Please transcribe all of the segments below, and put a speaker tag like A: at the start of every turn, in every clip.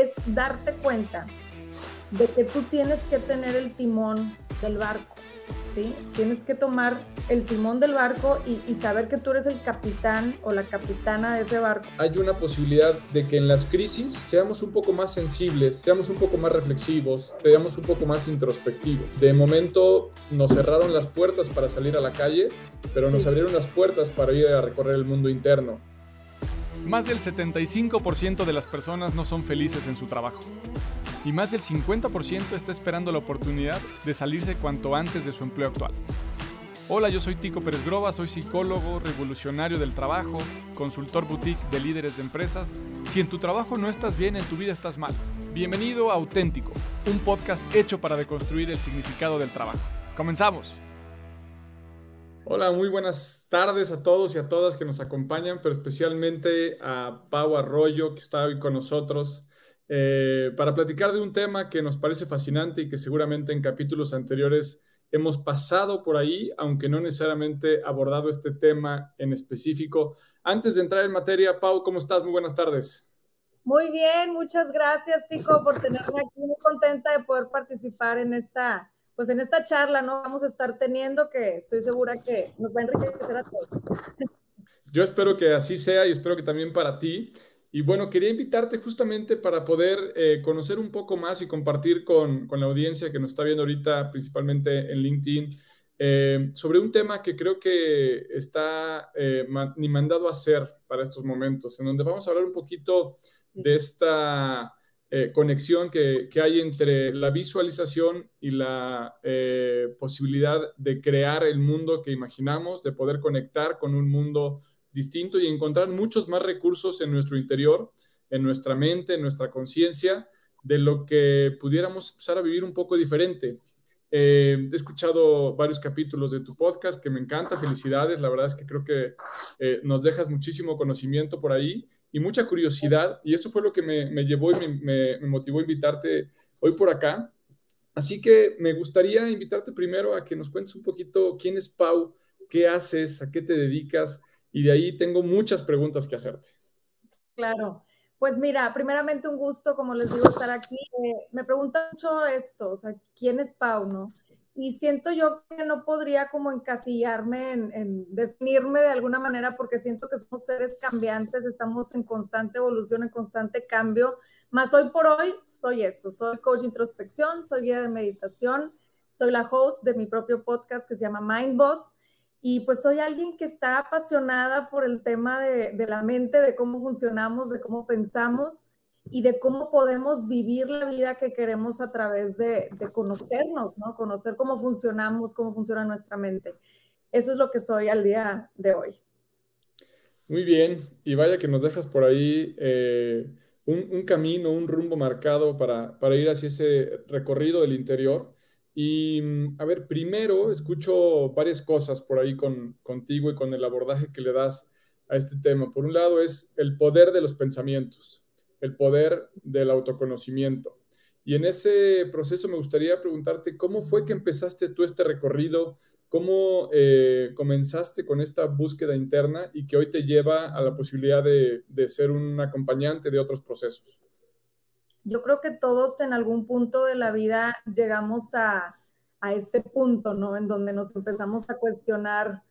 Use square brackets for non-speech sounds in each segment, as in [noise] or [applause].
A: es darte cuenta de que tú tienes que tener el timón del barco, ¿sí? Tienes que tomar el timón del barco y, saber que tú eres el capitán o la capitana de ese barco.
B: Hay una posibilidad de que en las crisis seamos un poco más sensibles, seamos un poco más reflexivos, seamos un poco más introspectivos. De momento nos cerraron las puertas para salir a la calle, pero nos abrieron las puertas para ir a recorrer el mundo interno.
C: Más del 75% de las personas no son felices en su trabajo y más del 50% está esperando la oportunidad de salirse cuanto antes de su empleo actual. Hola, yo soy Tico Pérez Groba, soy psicólogo, revolucionario del trabajo, consultor boutique de líderes de empresas. Si en tu trabajo no estás bien, en tu vida estás mal. Bienvenido a Auténtico, un podcast hecho para deconstruir el significado del trabajo. Comenzamos.
B: Hola, muy buenas tardes a todos y a todas que nos acompañan, pero especialmente a Pau Arroyo, que está hoy con nosotros, eh, para platicar de un tema que nos parece fascinante y que seguramente en capítulos anteriores hemos pasado por ahí, aunque no necesariamente abordado este tema en específico. Antes de entrar en materia, Pau, ¿cómo estás? Muy buenas tardes.
A: Muy bien, muchas gracias, Tico, por tenerme aquí. Muy contenta de poder participar en esta, pues en esta charla, ¿no? Vamos a estar teniendo que estoy segura que nos va a enriquecer a todos.
B: Yo espero que así sea y espero que también para ti. Y bueno, quería invitarte justamente para poder eh, conocer un poco más y compartir con, con, la audiencia que nos está viendo ahorita, principalmente en LinkedIn, eh, sobre un tema que creo que está eh, ni mandado a hacer para estos momentos, en donde vamos a hablar un poquito de esta conexión que, que, hay entre la visualización y la posibilidad de crear el mundo que imaginamos, de poder conectar con un mundo distinto y encontrar muchos más recursos en nuestro interior, en nuestra mente, en nuestra conciencia, de lo que pudiéramos empezar a vivir un poco diferente. Eh, he escuchado varios capítulos de tu podcast que me encanta, felicidades, la verdad es que creo que eh, nos dejas muchísimo conocimiento por ahí y mucha curiosidad y eso fue lo que me, llevó y me, me motivó a invitarte hoy por acá. Así que me gustaría invitarte primero a que nos cuentes un poquito quién es Pau, qué haces, a qué te dedicas y de ahí tengo muchas preguntas que hacerte.
A: Claro. Pues mira, primeramente un gusto, como les digo, estar aquí. Eh, me preguntan mucho esto, o sea, ¿quién es Pau, no? Y siento yo que no podría como encasillarme en, definirme de alguna manera porque siento que somos seres cambiantes, estamos en constante evolución, en constante cambio. Más hoy por hoy soy esto, soy coach de introspección, soy guía de meditación, soy la host de mi propio podcast que se llama Mind Boss y pues soy alguien que está apasionada por el tema de, la mente, de cómo funcionamos, de cómo pensamos y de cómo podemos vivir la vida que queremos a través de, conocernos, ¿no? Conocer cómo funcionamos, cómo funciona nuestra mente. Eso es lo que soy al día de hoy.
B: Muy bien, y vaya que nos dejas por ahí eh, un, camino, un rumbo marcado para, para ir hacia ese recorrido del interior. Y mm, a ver, primero escucho varias cosas por ahí con, contigo y con el abordaje que le das a este tema. Por un lado es el poder de los pensamientos, el poder del autoconocimiento. Y en ese proceso me gustaría preguntarte cómo fue que empezaste tú este recorrido, cómo eh, comenzaste con esta búsqueda interna y que hoy te lleva a la posibilidad de, de ser un acompañante de otros procesos
A: yo creo que todos en algún punto de la vida llegamos a, a este punto, ¿no? En donde nos empezamos a cuestionar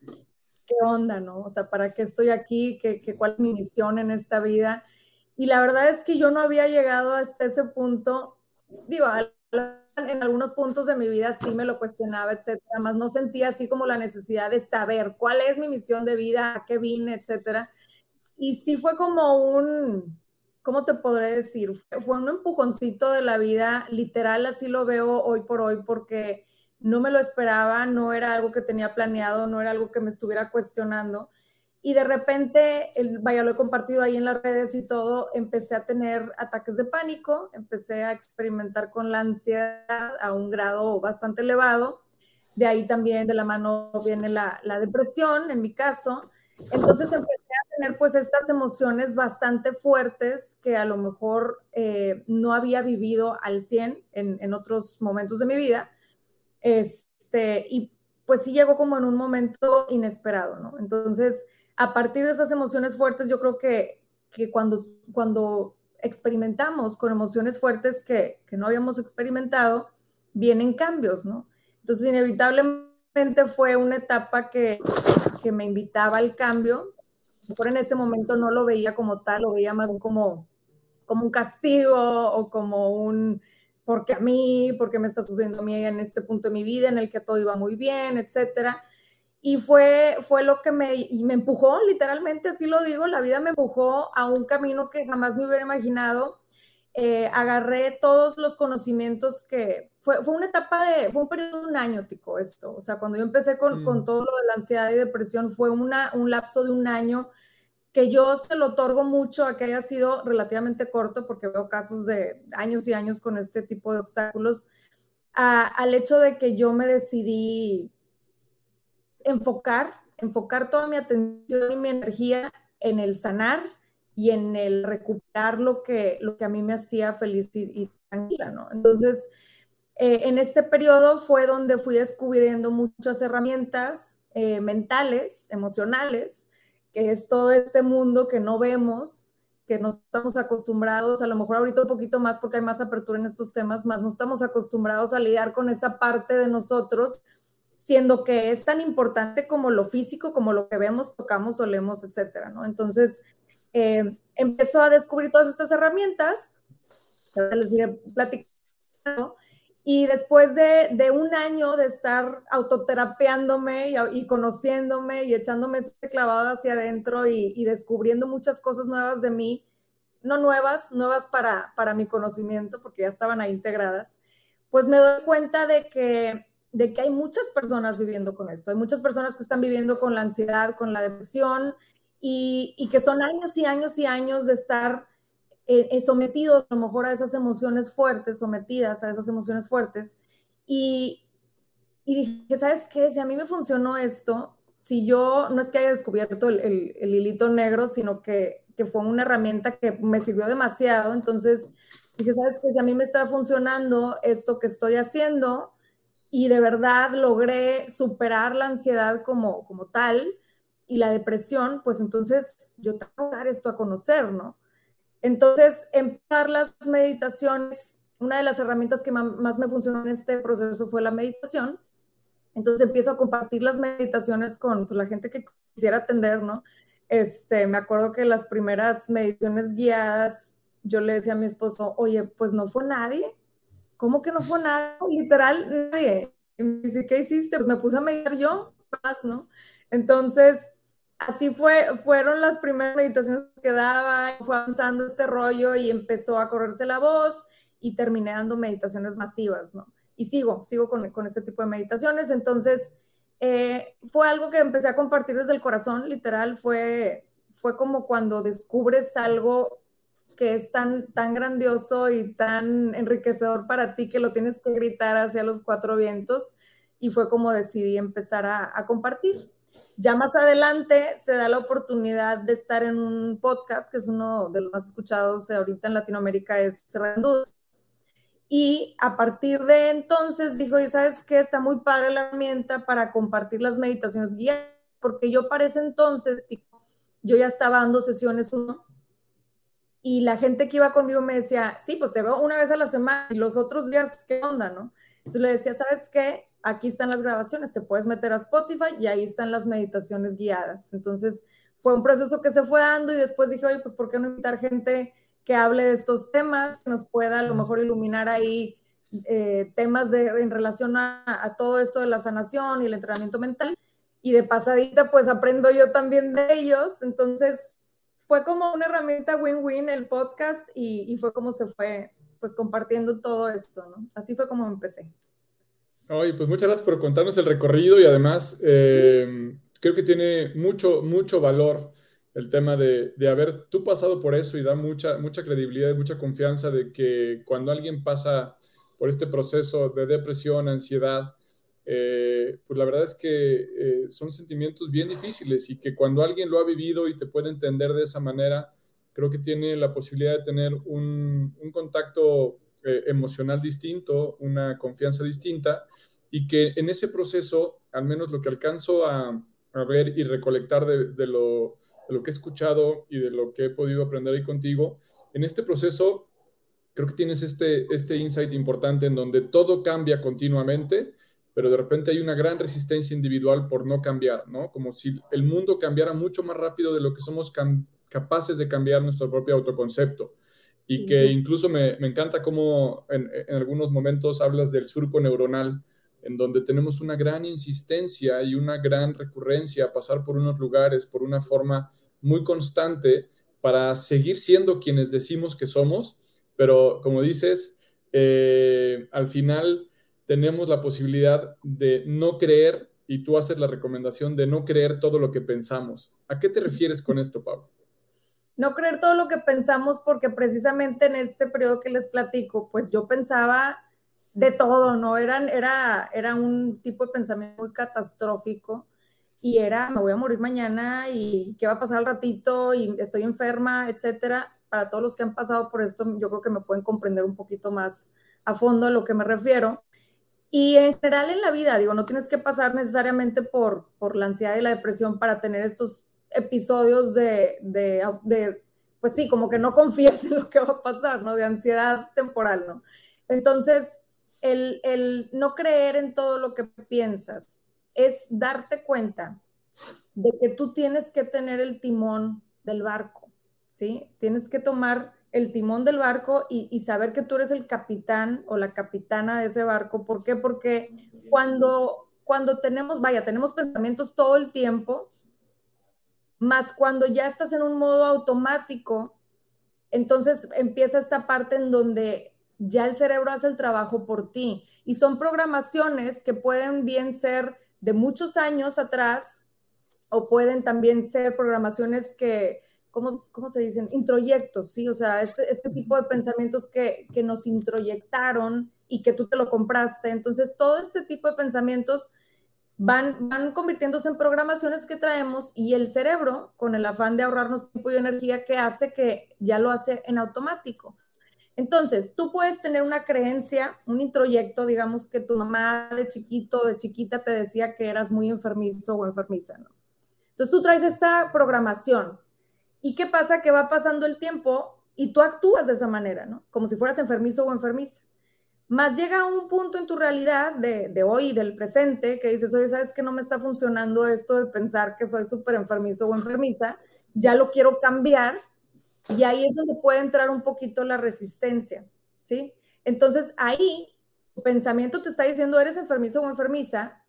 A: qué onda, ¿no? O sea, ¿para qué estoy aquí? ¿Qué, qué, cuál es mi misión en esta vida? Y la verdad es que yo no había llegado hasta ese punto, digo, en algunos puntos de mi vida sí me lo cuestionaba, etcétera, más no sentía así como la necesidad de saber cuál es mi misión de vida, a qué vine, etcétera. Y sí fue como un, ¿cómo te podré decir? Fue un empujoncito de la vida, literal, así lo veo hoy por hoy, porque no me lo esperaba, no era algo que tenía planeado, no era algo que me estuviera cuestionando. Y de repente, el, vaya, lo he compartido ahí en las redes y todo, empecé a tener ataques de pánico, empecé a experimentar con la ansiedad a un grado bastante elevado. De ahí también de la mano viene la, la depresión, en mi caso. Entonces empecé tener pues estas emociones bastante fuertes que a lo mejor eh, no había vivido al 100 en, en, otros momentos de mi vida. Este, y pues sí llegó como en un momento inesperado, ¿no? Entonces, a partir de esas emociones fuertes, yo creo que, que cuando, cuando experimentamos con emociones fuertes que, que no habíamos experimentado, vienen cambios, ¿no? Entonces, inevitablemente fue una etapa que, que me invitaba al cambio. Por en ese momento no lo veía como tal, lo veía más como, como un castigo o como un, porque a mí, porque me está sucediendo a mí en este punto de mi vida en el que todo iba muy bien, etcétera. Y fue, fue lo que me, me empujó, literalmente, así lo digo, la vida me empujó a un camino que jamás me hubiera imaginado. Eh, agarré todos los conocimientos que fue, fue una etapa de, fue un periodo de un año, Tico, esto. O sea, cuando yo empecé con, con mm. todo lo de la ansiedad y depresión, fue una, un lapso de un año que yo se lo otorgo mucho a que haya sido relativamente corto, porque veo casos de años y años con este tipo de obstáculos, al hecho de que yo me decidí enfocar, enfocar toda mi atención y mi energía en el sanar y en el recuperar lo que, lo que a mí me hacía feliz y, tranquila, ¿no? Entonces, eh, en este periodo fue donde fui descubriendo muchas herramientas eh, mentales, emocionales, que es todo este mundo que no vemos, que no estamos acostumbrados, a lo mejor ahorita un poquito más porque hay más apertura en estos temas, más no estamos acostumbrados a lidiar con esa parte de nosotros, siendo que es tan importante como lo físico, como lo que vemos, tocamos, olemos, etcétera, ¿no? Entonces, eh, empezó a descubrir todas estas herramientas, les iré platicando, y después de, un año de estar autoterapeándome y, conociéndome y echándome ese clavado hacia adentro y, descubriendo muchas cosas nuevas de mí, no nuevas, nuevas para, para mi conocimiento, porque ya estaban ahí integradas, pues me doy cuenta de que, de que hay muchas personas viviendo con esto. Hay muchas personas que están viviendo con la ansiedad, con la depresión y, que son años y años y años de estar eh, eh, sometidos a lo mejor a esas emociones fuertes, sometidas a esas emociones fuertes. Y, y dije, ¿sabes qué? Si a mí me funcionó esto, si yo no es que haya descubierto el, el, hilito negro, sino que, que, fue una herramienta que me sirvió demasiado, entonces dije, ¿sabes qué? Si a mí me está funcionando esto que estoy haciendo y de verdad logré superar la ansiedad como, como tal y la depresión, pues entonces yo tengo que dar esto a conocer, ¿no? Entonces, empezar las meditaciones, una de las herramientas que más me funcionó en este proceso fue la meditación. Entonces empiezo a compartir las meditaciones con pues, la gente que quisiera atender, ¿no? Este, me acuerdo que las primeras meditaciones guiadas, yo le decía a mi esposo, oye, pues no fue nadie. ¿Cómo que no fue nadie? Literal, nadie. Y ¿qué hiciste? Pues me puse a meditar yo, más, ¿no? Entonces, así fue, fueron las primeras meditaciones que daba, fue avanzando este rollo y empezó a correrse la voz y terminé dando meditaciones masivas, ¿no? Y sigo, sigo con, con este tipo de meditaciones. Entonces, eh, fue algo que empecé a compartir desde el corazón, literal, fue, fue como cuando descubres algo que es tan, tan grandioso y tan enriquecedor para ti que lo tienes que gritar hacia los cuatro vientos y fue como decidí empezar a, compartir. Ya más adelante se da la oportunidad de estar en un podcast, que es uno de los más escuchados ahorita en Latinoamérica, es Cerrando Dudas. Y a partir de entonces dijo, y sabes qué, está muy padre la herramienta para compartir las meditaciones guiadas, porque yo para ese entonces, yo ya estaba dando sesiones uno, y la gente que iba conmigo me decía, sí, pues te veo una vez a la semana, y los otros días, ¿qué onda, no? Entonces le decía, ¿sabes qué? aquí están las grabaciones, te puedes meter a Spotify y ahí están las meditaciones guiadas. Entonces, fue un proceso que se fue dando y después dije, oye, pues ¿por qué no invitar gente que hable de estos temas, que nos pueda a lo mejor iluminar ahí eh, temas de, en relación a, todo esto de la sanación y el entrenamiento mental? Y de pasadita, pues aprendo yo también de ellos. Entonces, fue como una herramienta win-win el podcast y, y fue como se fue pues compartiendo todo esto, ¿no? Así fue como empecé.
B: Oye, pues muchas gracias por contarnos el recorrido y además eh, creo que tiene mucho, mucho valor el tema de, de, haber tú pasado por eso y da mucha, mucha credibilidad y mucha confianza de que cuando alguien pasa por este proceso de depresión, ansiedad, eh, pues la verdad es que eh, son sentimientos bien difíciles y que cuando alguien lo ha vivido y te puede entender de esa manera, creo que tiene la posibilidad de tener un, contacto eh, emocional distinto, una confianza distinta, y que en ese proceso, al menos lo que alcanzo a, ver y recolectar de, lo, que he escuchado y de lo que he podido aprender ahí contigo, en este proceso creo que tienes este, este insight importante en donde todo cambia continuamente, pero de repente hay una gran resistencia individual por no cambiar, ¿no? Como si el mundo cambiara mucho más rápido de lo que somos capaces de cambiar nuestro propio autoconcepto. Y que incluso me, me, encanta cómo en, en, algunos momentos hablas del surco neuronal, en donde tenemos una gran insistencia y una gran recurrencia a pasar por unos lugares, por una forma muy constante para seguir siendo quienes decimos que somos, pero como dices, eh, al final tenemos la posibilidad de no creer y tú haces la recomendación de no creer todo lo que pensamos. ¿A qué te refieres con esto, Pablo?
A: No creer todo lo que pensamos porque precisamente en este periodo que les platico, pues yo pensaba de todo, ¿no? Eran, era, era un tipo de pensamiento muy catastrófico y era, me voy a morir mañana y qué va a pasar al ratito y estoy enferma, etcétera. Para todos los que han pasado por esto, yo creo que me pueden comprender un poquito más a fondo a lo que me refiero. Y en general en la vida, digo, no tienes que pasar necesariamente por, por la ansiedad y la depresión para tener estos episodios de, de, pues sí, como que no confías [laughs] en lo que va a pasar, ¿no? De ansiedad temporal, ¿no? Entonces, el, el no creer en todo lo que piensas, es darte cuenta de que tú tienes que tener el timón del barco, ¿sí? Tienes que tomar el timón del barco y, saber que tú eres el capitán o la capitana de ese barco. ¿Por qué? Porque cuando, cuando tenemos, vaya, tenemos pensamientos todo el tiempo, más cuando ya estás en un modo automático, entonces empieza esta parte en donde ya el cerebro hace el trabajo por ti. Y son programaciones que pueden bien ser de muchos años atrás o pueden también ser programaciones que, ¿cómo, cómo se dicen? Introyectos, ¿sí? O sea, este, este tipo de pensamientos que, que nos introyectaron y que tú te lo compraste. Entonces, todo este tipo de pensamientos van, van convirtiéndose en programaciones que traemos y el cerebro, con el afán de ahorrarnos tiempo y energía, que hace que ya lo hace en automático. Entonces, tú puedes tener una creencia, un introyecto, digamos que tu mamá de chiquito, de chiquita te decía que eras muy enfermizo o enfermiza, ¿no? Entonces tú traes esta programación. ¿Y qué pasa? Que va pasando el tiempo y tú actúas de esa manera, ¿no? Como si fueras enfermizo o enfermiza. Más llega un punto en tu realidad de, de hoy, del presente, que dices, oye, ¿sabes que no me está funcionando esto de pensar que soy súper enfermizo o enfermiza? Ya lo quiero cambiar y ahí es donde puede entrar un poquito la resistencia, ¿sí? Entonces ahí tu pensamiento te está diciendo eres enfermizo o enfermiza,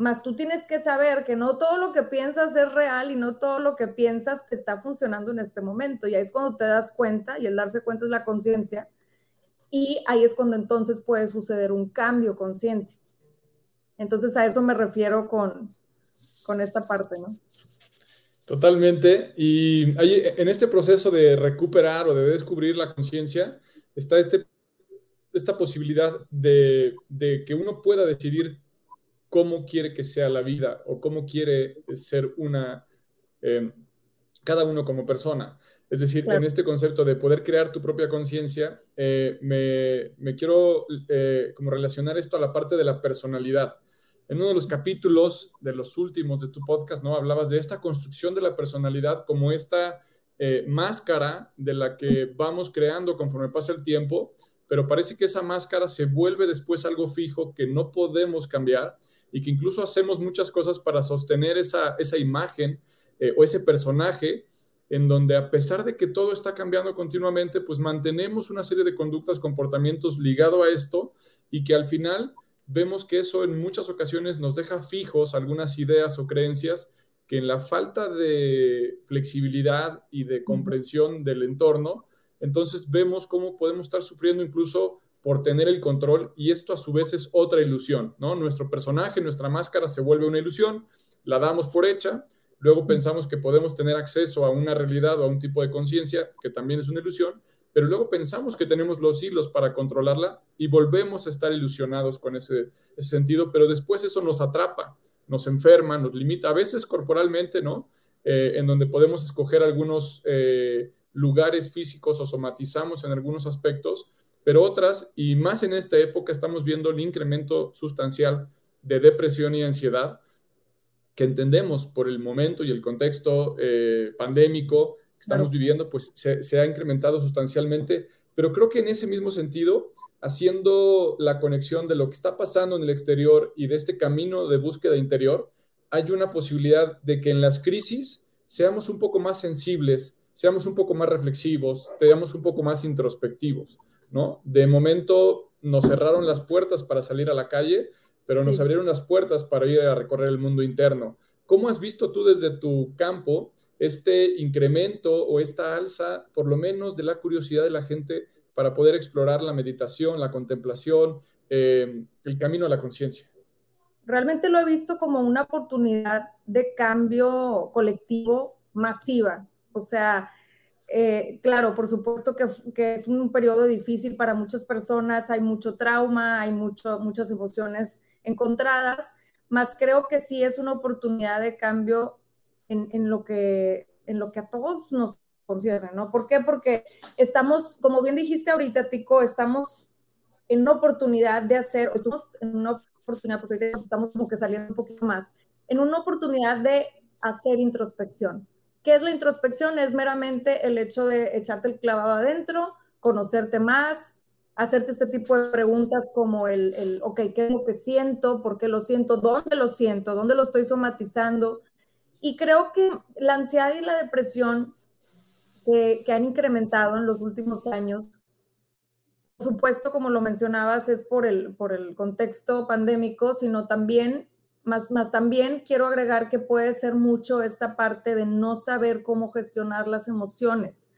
A: más tú tienes que saber que no todo lo que piensas es real y no todo lo que piensas te está funcionando en este momento. Y ahí es cuando te das cuenta, y el darse cuenta es la conciencia, y ahí es cuando entonces puede suceder un cambio consciente. Entonces a eso me refiero con, con esta parte, ¿no?
B: Totalmente. Y ahí, en este proceso de recuperar o de descubrir la conciencia, está este, esta posibilidad de, que uno pueda decidir cómo quiere que sea la vida o cómo quiere ser una, em, cada uno como persona. Es decir, en este concepto de poder crear tu propia conciencia, eh, me, me, quiero eh, como relacionar esto a la parte de la personalidad en uno de los capítulos de los últimos de tu podcast, ¿no? Hablabas de esta construcción de la personalidad como esta eh, máscara de la que vamos creando conforme pasa el tiempo, pero parece que esa máscara se vuelve después algo fijo que no podemos cambiar y que incluso hacemos muchas cosas para sostener esa, esa imagen eh, o ese personaje en donde a pesar de que todo está cambiando continuamente, pues mantenemos una serie de conductas, comportamientos ligado a esto y que al final vemos que eso en muchas ocasiones nos deja fijos algunas ideas o creencias que en la falta de flexibilidad y de comprensión del entorno, entonces vemos cómo podemos estar sufriendo incluso por tener el control y esto a su vez es otra ilusión, ¿no? Nuestro personaje, nuestra máscara se vuelve una ilusión, la damos por hecha, luego pensamos que podemos tener acceso a una realidad o a un tipo de conciencia que también es una ilusión pero luego pensamos que tenemos los hilos para controlarla y volvemos a estar ilusionados con ese, sentido, pero después eso nos atrapa, nos enferma, nos limita, a veces corporalmente, ¿no? Eh, en donde podemos escoger algunos eh, lugares físicos o somatizamos en algunos aspectos, pero otras, y más en esta época, estamos viendo el incremento sustancial de depresión y ansiedad que entendemos por el momento y el contexto eh, pandémico estamos viviendo, pues se, se ha incrementado sustancialmente, pero creo que en ese mismo sentido, haciendo la conexión de lo que está pasando en el exterior y de este camino de búsqueda interior, hay una posibilidad de que en las crisis seamos un poco más sensibles, seamos un poco más reflexivos, seamos un poco más introspectivos, ¿no? De momento nos cerraron las puertas para salir a la calle, pero nos abrieron las puertas para ir a recorrer el mundo interno. ¿Cómo has visto tú desde tu campo este incremento o esta alza, por lo menos, de la curiosidad de la gente para poder explorar la meditación, la contemplación, eh, el camino a la conciencia?
A: Realmente lo he visto como una oportunidad de cambio colectivo masiva. O sea, eh, claro, por supuesto que, que, es un periodo difícil para muchas personas, hay mucho trauma, hay mucho, muchas emociones encontradas, más creo que sí es una oportunidad de cambio en, en, lo, que, en lo que a todos nos concierne, ¿no? ¿Por qué? Porque estamos, como bien dijiste ahorita, Tico, estamos en una oportunidad de hacer, estamos en una oportunidad, porque estamos como que saliendo un poquito más, en una oportunidad de hacer introspección ¿Qué es la introspección? Es meramente el hecho de echarte el clavado adentro, conocerte más, hacerte este tipo de preguntas como el, el, ok, ¿qué es lo que siento? ¿Por qué lo siento? ¿Dónde lo siento? ¿Dónde lo estoy somatizando? Y creo que la ansiedad y la depresión que, han incrementado en los últimos años, por supuesto, como lo mencionabas, es por el, por el contexto pandémico, sino también más, también quiero agregar que puede ser mucho esta parte de no saber cómo gestionar las emociones.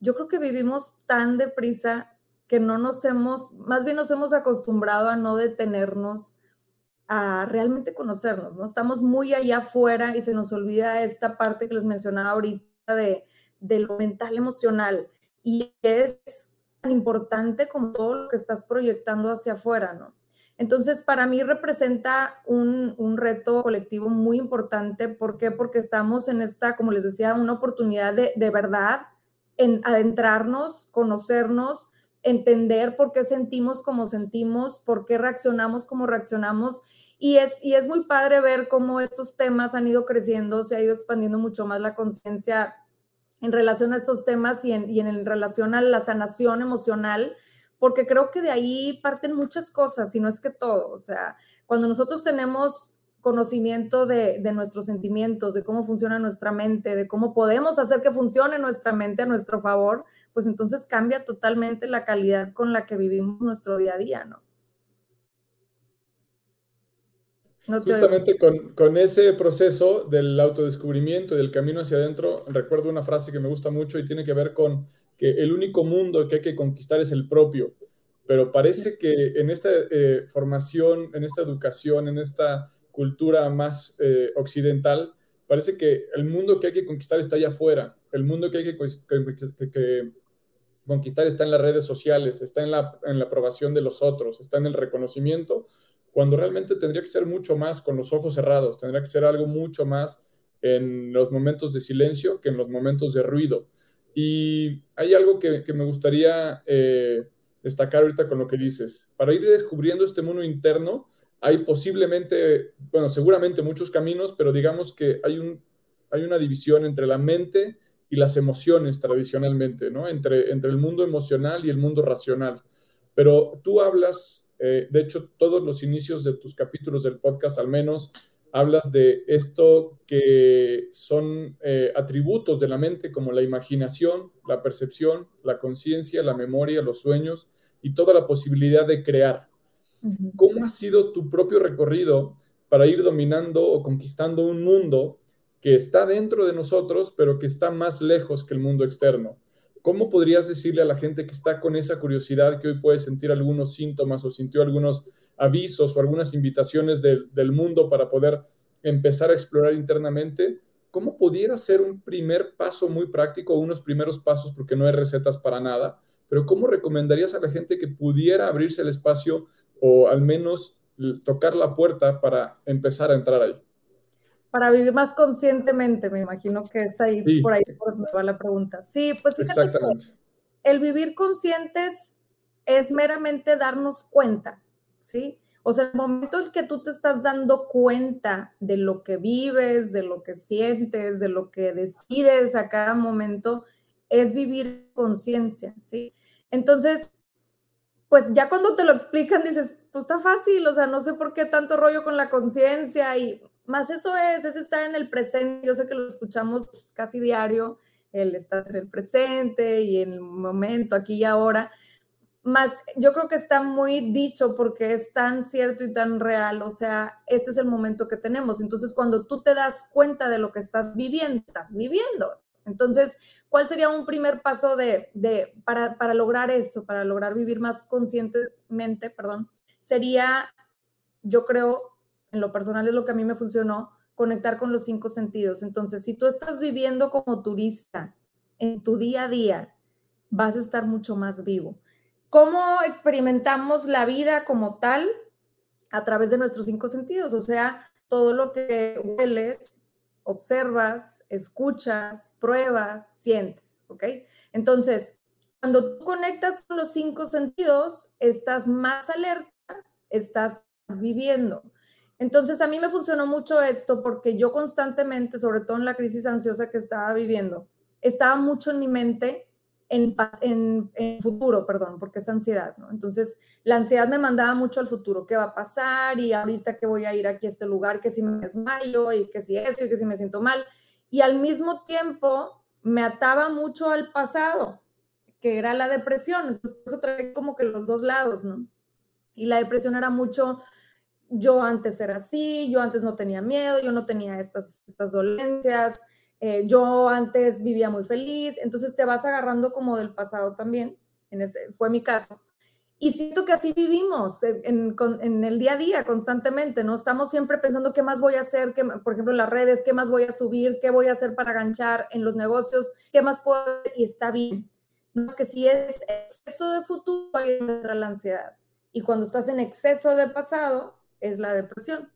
A: Yo creo que vivimos tan deprisa que no nos hemos, más bien nos hemos acostumbrado a no detenernos a realmente conocernos, ¿no? Estamos muy allá afuera y se nos olvida esta parte que les mencionaba ahorita de, de lo mental emocional y es tan importante como todo lo que estás proyectando hacia afuera, ¿no? Entonces, para mí representa un, reto colectivo muy importante. ¿Por qué? Porque estamos en esta, como les decía, una oportunidad de, de verdad en adentrarnos, conocernos, entender por qué sentimos como sentimos, por qué reaccionamos como reaccionamos. Y es, y es muy padre ver cómo estos temas han ido creciendo, se ha ido expandiendo mucho más la conciencia en relación a estos temas y en, y en relación a la sanación emocional porque creo que de ahí parten muchas cosas, y no es que todo, o sea, cuando nosotros tenemos conocimiento de, nuestros sentimientos, de cómo funciona nuestra mente, de cómo podemos hacer que funcione nuestra mente a nuestro favor, pues entonces cambia totalmente la calidad con la que vivimos nuestro día a día, ¿no?
B: no Justamente con, con, ese proceso del autodescubrimiento y del camino hacia adentro, recuerdo una frase que me gusta mucho y tiene que ver con que el único mundo que hay que conquistar es el propio. Pero parece que en esta eh, formación, en esta educación, en esta cultura más eh, occidental, parece que el mundo que hay que conquistar está allá afuera. El mundo que hay que, que, conquistar está en las redes sociales, está en la, en la aprobación de los otros, está en el reconocimiento, cuando realmente tendría que ser mucho más con los ojos cerrados, tendría que ser algo mucho más en los momentos de silencio que en los momentos de ruido. Y hay algo que, me gustaría eh, destacar ahorita con lo que dices. Para ir descubriendo este mundo interno, hay posiblemente, bueno, seguramente muchos caminos, pero digamos que hay, un, hay una división entre la mente y las emociones tradicionalmente, ¿no? Entre, entre el mundo emocional y el mundo racional. Pero tú hablas, eh, de hecho, todos los inicios de tus capítulos del podcast, al menos, hablas de esto que son eh, atributos de la mente como la imaginación, la percepción, la conciencia, la memoria, los sueños y toda la posibilidad de crear. ¿Cómo ha sido tu propio recorrido para ir dominando o conquistando un mundo que está dentro de nosotros, pero que está más lejos que el mundo externo? ¿Cómo podrías decirle a la gente que está con esa curiosidad, que hoy puede sentir algunos síntomas o sintió algunos avisos o algunas invitaciones del mundo para poder empezar a explorar internamente, ¿cómo pudiera ser un primer paso muy práctico, unos primeros pasos, porque no hay recetas para nada, pero cómo recomendarías a la gente que pudiera abrirse el espacio o al menos tocar la puerta para empezar a entrar ahí?
A: Para vivir más conscientemente, me imagino que es ahí por ahí por donde va la pregunta. Sí, pues fíjate Exactamente. el vivir conscientes es meramente darnos cuenta ¿sí? O sea, el momento en que tú te estás dando cuenta de lo que vives, de lo que sientes, de lo que decides a cada momento, es vivir conciencia, ¿sí? Entonces, pues ya cuando te lo explican dices, pues está fácil, o sea, no sé por qué tanto rollo con la conciencia y más eso es, es estar en el presente. Yo sé que lo escuchamos casi diario, el estar en el presente y en el momento, aquí y ahora, más yo creo que está muy dicho porque es tan cierto y tan real, o sea, este es el momento que tenemos. Entonces, cuando tú te das cuenta de lo que estás viviendo, estás viviendo. Entonces, ¿cuál sería un primer paso de, para, para, lograr esto, para lograr vivir más conscientemente, perdón? Sería, yo creo, en lo personal es lo que a mí me funcionó, conectar con los cinco sentidos. Entonces, si tú estás viviendo como turista en tu día a día, vas a estar mucho más vivo ¿Cómo experimentamos la vida como tal? A través de nuestros cinco sentidos, o sea, todo lo que hueles, observas, escuchas, pruebas, sientes, ¿ok? Entonces, cuando tú conectas con los cinco sentidos, estás más alerta, estás viviendo. Entonces, a mí me funcionó mucho esto porque yo constantemente, sobre todo en la crisis ansiosa que estaba viviendo, estaba mucho en mi mente en, en, futuro, perdón, porque es ansiedad, ¿no? Entonces, la ansiedad me mandaba mucho al futuro, qué va a pasar y ahorita que voy a ir aquí a este lugar, que si me desmayo y que si esto y que si me siento mal. Y al mismo tiempo me ataba mucho al pasado, que era la depresión. Entonces, eso trae como que los dos lados, ¿no? Y la depresión era mucho, yo antes era así, yo antes no tenía miedo, yo no tenía estas, estas dolencias, eh, yo antes vivía muy feliz, entonces te vas agarrando como del pasado también, en ese, fue mi caso. Y siento que así vivimos en, en, el día a día constantemente, ¿no? Estamos siempre pensando qué más voy a hacer, qué, por ejemplo, en las redes, qué más voy a subir, qué voy a hacer para ganchar en los negocios, qué más puedo y está bien. No es que si es exceso de futuro, ahí entra la ansiedad. Y cuando estás en exceso de pasado, es la depresión.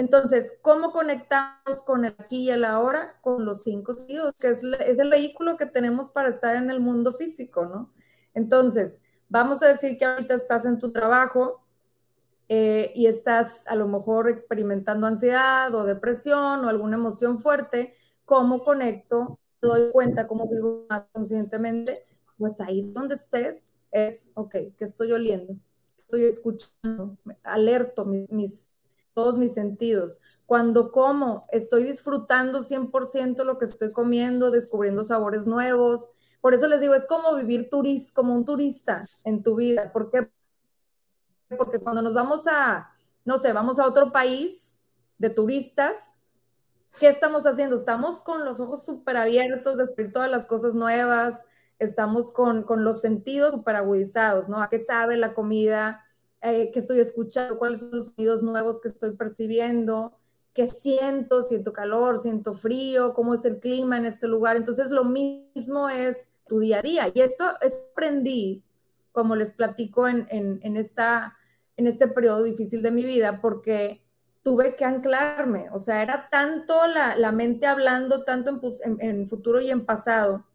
A: Entonces, ¿cómo conectamos con el aquí y el ahora? Con los cinco sentidos, que es, el vehículo que tenemos para estar en el mundo físico, ¿no? Entonces, vamos a decir que ahorita estás en tu trabajo eh, y estás a lo mejor experimentando ansiedad o depresión o alguna emoción fuerte, ¿cómo conecto? Te doy cuenta, cómo vivo más conscientemente. Pues ahí donde estés es, ok, ¿qué estoy oliendo? Estoy escuchando, alerto mis, mis todos mis sentidos. Cuando como, estoy disfrutando 100% lo que estoy comiendo, descubriendo sabores nuevos. Por eso les digo, es como vivir turis, como un turista en tu vida. ¿Por qué? Porque cuando nos vamos a, no sé, vamos a otro país de turistas, ¿qué estamos haciendo? Estamos con los ojos súper abiertos, descubrir todas las cosas nuevas, estamos con, con los sentidos súper agudizados, ¿no? ¿A qué sabe la comida? Eh, estoy escuchando, cuáles son los sonidos nuevos que estoy percibiendo, qué siento, siento calor, siento frío, cómo es el clima en este lugar. Entonces lo mismo es tu día a día. Y esto aprendí, como les platico en, en, esta, en este periodo difícil de mi vida, porque tuve que anclarme. O sea, era tanto la, la mente hablando, tanto en, en, futuro y en pasado,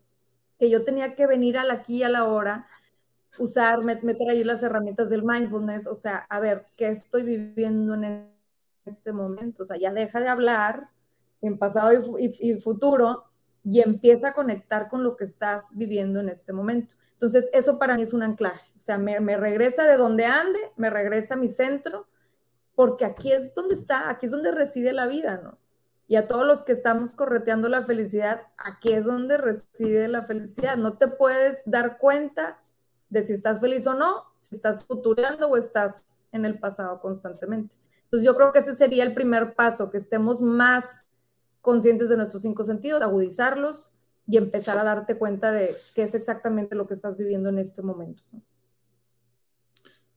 A: que yo tenía que venir al aquí y a la hora usar, meter ahí las herramientas del mindfulness, o sea, a ver, ¿qué estoy viviendo en este momento? O sea, ya deja de hablar en pasado y, futuro y empieza a conectar con lo que estás viviendo en este momento. Entonces, eso para mí es un anclaje, o sea, me, me regresa de donde ande, me regresa a mi centro, porque aquí es donde está, aquí es donde reside la vida, ¿no? Y a todos los que estamos correteando la felicidad, aquí es donde reside la felicidad. No te puedes dar cuenta de si estás feliz o no, si estás futurando o estás en el pasado constantemente. Entonces yo creo que ese sería el primer paso, que estemos más conscientes de nuestros cinco sentidos, agudizarlos y empezar a darte cuenta de qué es exactamente lo que estás viviendo en este momento.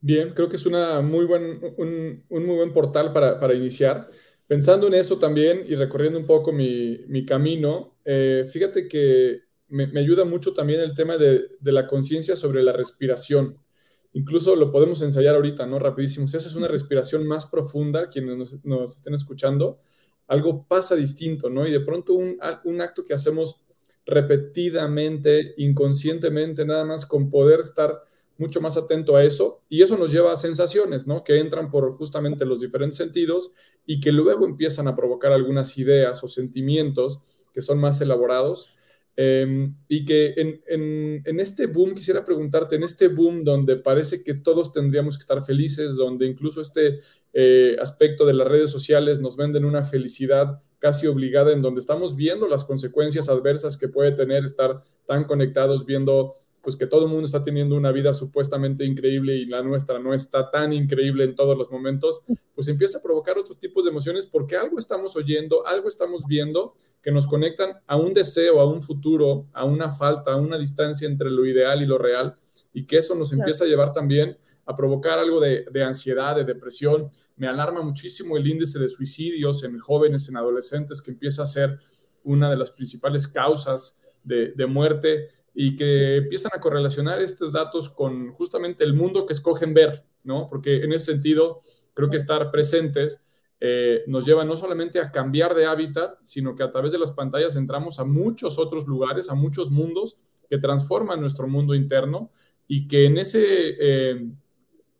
B: Bien, creo que es una muy buen, un, muy buen portal para, iniciar. Pensando en eso también y recorriendo un poco mi, camino, eh, fíjate que me, ayuda mucho también el tema de, la conciencia sobre la respiración. Incluso lo podemos ensayar ahorita, ¿no? Rapidísimo. Si haces una respiración más profunda, quienes nos, estén escuchando, algo pasa distinto, ¿no? Y de pronto un, un acto que hacemos repetidamente, inconscientemente, nada más con poder estar mucho más atento a eso y eso nos lleva a sensaciones, ¿no? Que entran por justamente los diferentes sentidos y que luego empiezan a provocar algunas ideas o sentimientos que son más elaborados. Em, y que en, este boom, quisiera preguntarte, en este boom donde parece que todos tendríamos que estar felices, donde incluso este eh, aspecto de las redes sociales nos venden una felicidad casi obligada, en donde estamos viendo las consecuencias adversas que puede tener estar tan conectados, viendo pues que todo el mundo está teniendo una vida supuestamente increíble y la nuestra no está tan increíble en todos los momentos, pues empieza a provocar otros tipos de emociones porque algo estamos oyendo, algo estamos viendo que nos conectan a un deseo, a un futuro, a una falta, a una distancia entre lo ideal y lo real y que eso nos empieza a llevar también a provocar algo de, ansiedad, de depresión. Me alarma muchísimo el índice de suicidios en jóvenes, en adolescentes, que empieza a ser una de las principales causas de, de muerte y que empiezan a correlacionar estos datos con justamente el mundo que escogen ver, ¿no? Porque en ese sentido, creo que estar presentes eh, nos lleva no solamente a cambiar de hábitat, sino que a través de las pantallas entramos a muchos otros lugares, a muchos mundos que transforman nuestro mundo interno y que en ese eh,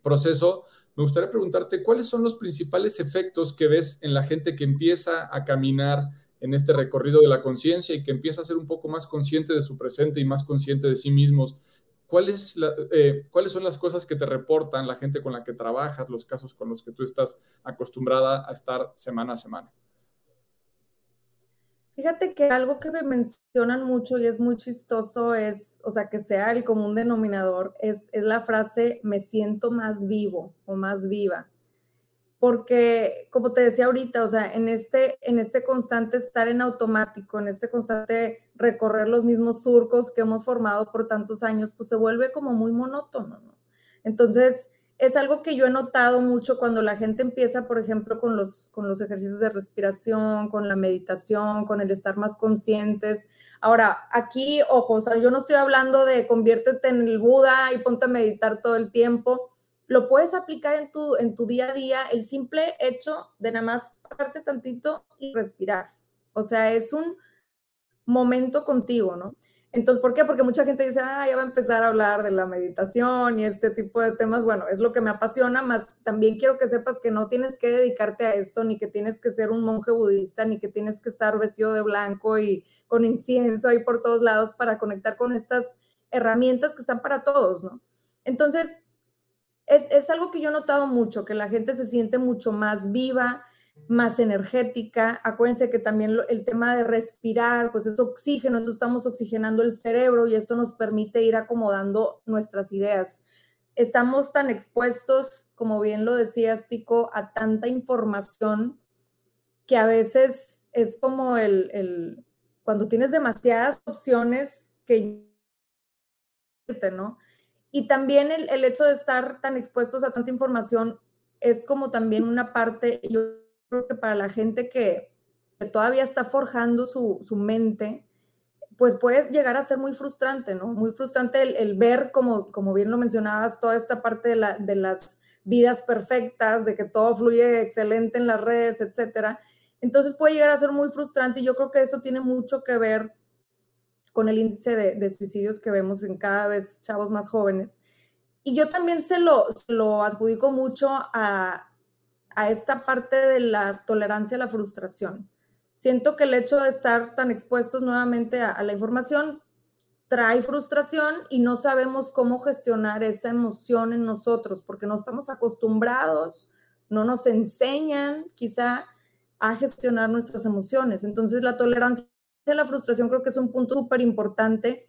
B: proceso me gustaría preguntarte cuáles son los principales efectos que ves en la gente que empieza a caminar en este recorrido de la conciencia y que empieza a ser un poco más consciente de su presente y más consciente de sí mismos. Eh, ¿Cuáles son las cosas que te reportan la gente con la que trabajas, los casos con los que tú estás acostumbrada a estar semana a semana?
A: Fíjate que algo que me mencionan mucho y es muy chistoso es, o sea, que sea el común denominador, es, es la frase me siento más vivo o más viva porque como te decía ahorita, o sea, en este, en este constante estar en automático, en este constante recorrer los mismos surcos que hemos formado por tantos años, pues se vuelve como muy monótono, ¿no? Entonces, es algo que yo he notado mucho cuando la gente empieza, por ejemplo, con los, con los ejercicios de respiración, con la meditación, con el estar más conscientes. Ahora, aquí, ojo, o sea, yo no estoy hablando de conviértete en el Buda y ponte a meditar todo el tiempo lo puedes aplicar en tu, en tu día a día, el simple hecho de nada más pararte tantito y respirar. O sea, es un momento contigo, ¿no? Entonces, ¿por qué? Porque mucha gente dice, ah, ya va a empezar a hablar de la meditación y este tipo de temas. Bueno, es lo que me apasiona, más también quiero que sepas que no tienes que dedicarte a esto, ni que tienes que ser un monje budista, ni que tienes que estar vestido de blanco y con incienso ahí por todos lados para conectar con estas herramientas que están para todos, ¿no? Entonces, es, algo que yo he notado mucho, que la gente se siente mucho más viva, más energética. Acuérdense que también el tema de respirar, pues es oxígeno, entonces estamos oxigenando el cerebro y esto nos permite ir acomodando nuestras ideas. Estamos tan expuestos, como bien lo decías, Tico, a tanta información que a veces es como el, el cuando tienes demasiadas opciones que ¿no? Y también el, hecho de estar tan expuestos a tanta información es como también una parte, yo creo que para la gente que, todavía está forjando su, mente, pues puedes llegar a ser muy frustrante, ¿no? Muy frustrante el, ver, como, como bien lo mencionabas, toda esta parte de, la, de las vidas perfectas, de que todo fluye excelente en las redes, etcétera. Entonces puede llegar a ser muy frustrante y yo creo que eso tiene mucho que ver con el índice de, suicidios que vemos en cada vez chavos más jóvenes. Y yo también se lo, lo adjudico mucho a, a esta parte de la tolerancia a la frustración. Siento que el hecho de estar tan expuestos nuevamente a, a la información trae frustración y no sabemos cómo gestionar esa emoción en nosotros porque no estamos acostumbrados, no nos enseñan quizá a gestionar nuestras emociones. Entonces la tolerancia la frustración creo que es un punto súper importante.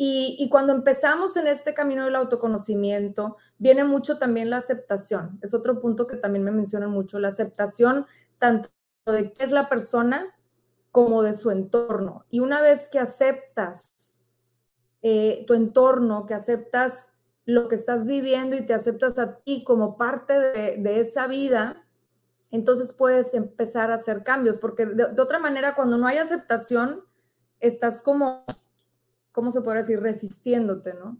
A: Y, cuando empezamos en este camino del autoconocimiento, viene mucho también la aceptación. Es otro punto que también me mencionan mucho, la aceptación tanto de qué es la persona como de su entorno. Y una vez que aceptas eh, tu entorno, que aceptas lo que estás viviendo y te aceptas a ti como parte de esa vida, entonces puedes empezar a hacer cambios, porque de, otra manera, cuando no hay aceptación, estás como, ¿cómo se puede decir? Resistiéndote, ¿no?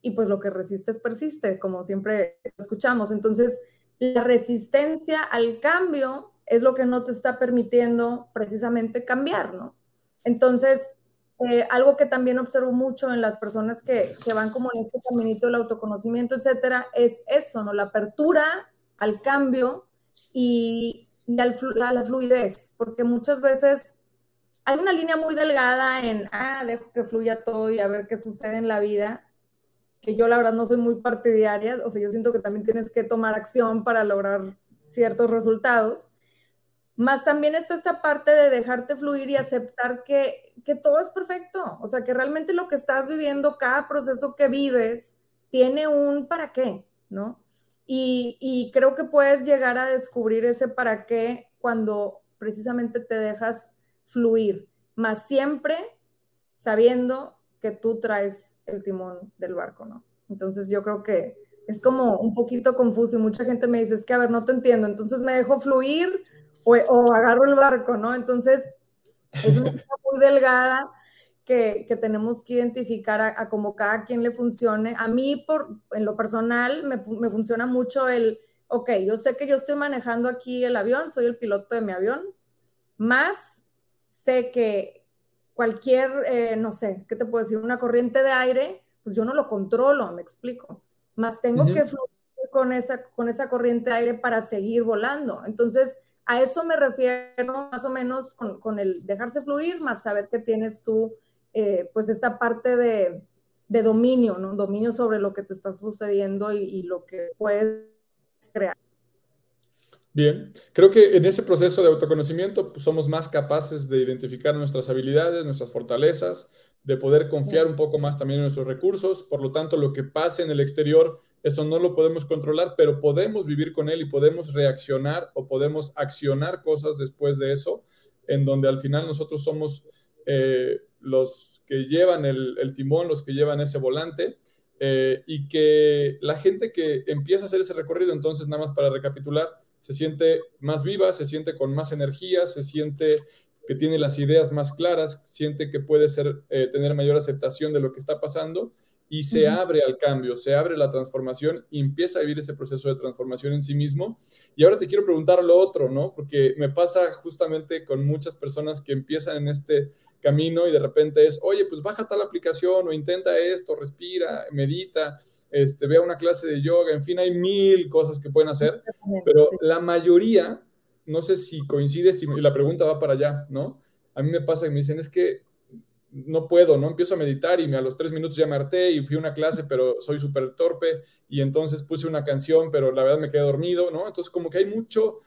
A: Y pues lo que resistes persiste, como siempre escuchamos. Entonces, la resistencia al cambio es lo que no te está permitiendo precisamente cambiar, ¿no? Entonces, eh, algo que también observo mucho en las personas que, que, van como en este caminito del autoconocimiento, etcétera, es eso, ¿no? La apertura al cambio y, a la fluidez, porque muchas veces hay una línea muy delgada en, ah, dejo que fluya todo y a ver qué sucede en la vida, que yo la verdad no soy muy partidaria, o sea, yo siento que también tienes que tomar acción para lograr ciertos resultados. Más también está esta parte de dejarte fluir y aceptar que, que todo es perfecto, o sea, que realmente lo que estás viviendo, cada proceso que vives, tiene un para qué, ¿no? Y, creo que puedes llegar a descubrir ese para qué cuando precisamente te dejas fluir, más siempre sabiendo que tú traes el timón del barco, ¿no? Entonces yo creo que es como un poquito confuso y mucha gente me dice, es que a ver, no te entiendo, entonces me dejo fluir o, agarro el barco, ¿no? Entonces es una [laughs] muy delgada que, que, tenemos que identificar a, como cada quien le funcione. A mí, por, en lo personal, me, me funciona mucho el, ok, yo sé que yo estoy manejando aquí el avión, soy el piloto de mi avión, más sé que cualquier, eh, no sé, ¿qué te puedo decir? Una corriente de aire, pues yo no lo controlo, me explico. Más tengo que fluir con esa, con esa corriente de aire para seguir volando. Entonces, a eso me refiero más o menos con, con el dejarse fluir, más saber que tienes tú, eh, pues esta parte de, de, dominio, ¿no? Dominio sobre lo que te está sucediendo y, lo que puedes crear.
B: Bien, creo que en ese proceso de autoconocimiento pues, somos más capaces de identificar nuestras habilidades, nuestras fortalezas, de poder confiar un poco más también en nuestros recursos. Por lo tanto, lo que pase en el exterior, eso no lo podemos controlar, pero podemos vivir con él y podemos reaccionar o podemos accionar cosas después de eso, en donde al final nosotros somos eh, los que llevan el, timón, los que llevan ese volante. Eh, y que la gente que empieza a hacer ese recorrido, entonces nada más para recapitular, se siente más viva, se siente con más energía, se siente que tiene las ideas más claras, siente que puede ser, eh, tener mayor aceptación de lo que está pasando y se abre al cambio, se abre la transformación y empieza a vivir ese proceso de transformación en sí mismo. Y ahora te quiero preguntar lo otro, ¿no? Porque me pasa justamente con muchas personas que empiezan en este camino y de repente es, oye, pues baja tal aplicación o intenta esto, respira, medita este, vea una clase de yoga, en fin, hay mil cosas que pueden hacer, pero la mayoría, no sé si coincide, si la pregunta va para allá, ¿no? A mí me pasa que me dicen, es que no puedo, ¿no? Empiezo a meditar y a los tres minutos ya me harté y fui a una clase, pero soy súper torpe y entonces puse una canción, pero la verdad me quedé dormido, ¿no? Entonces como que hay mucho,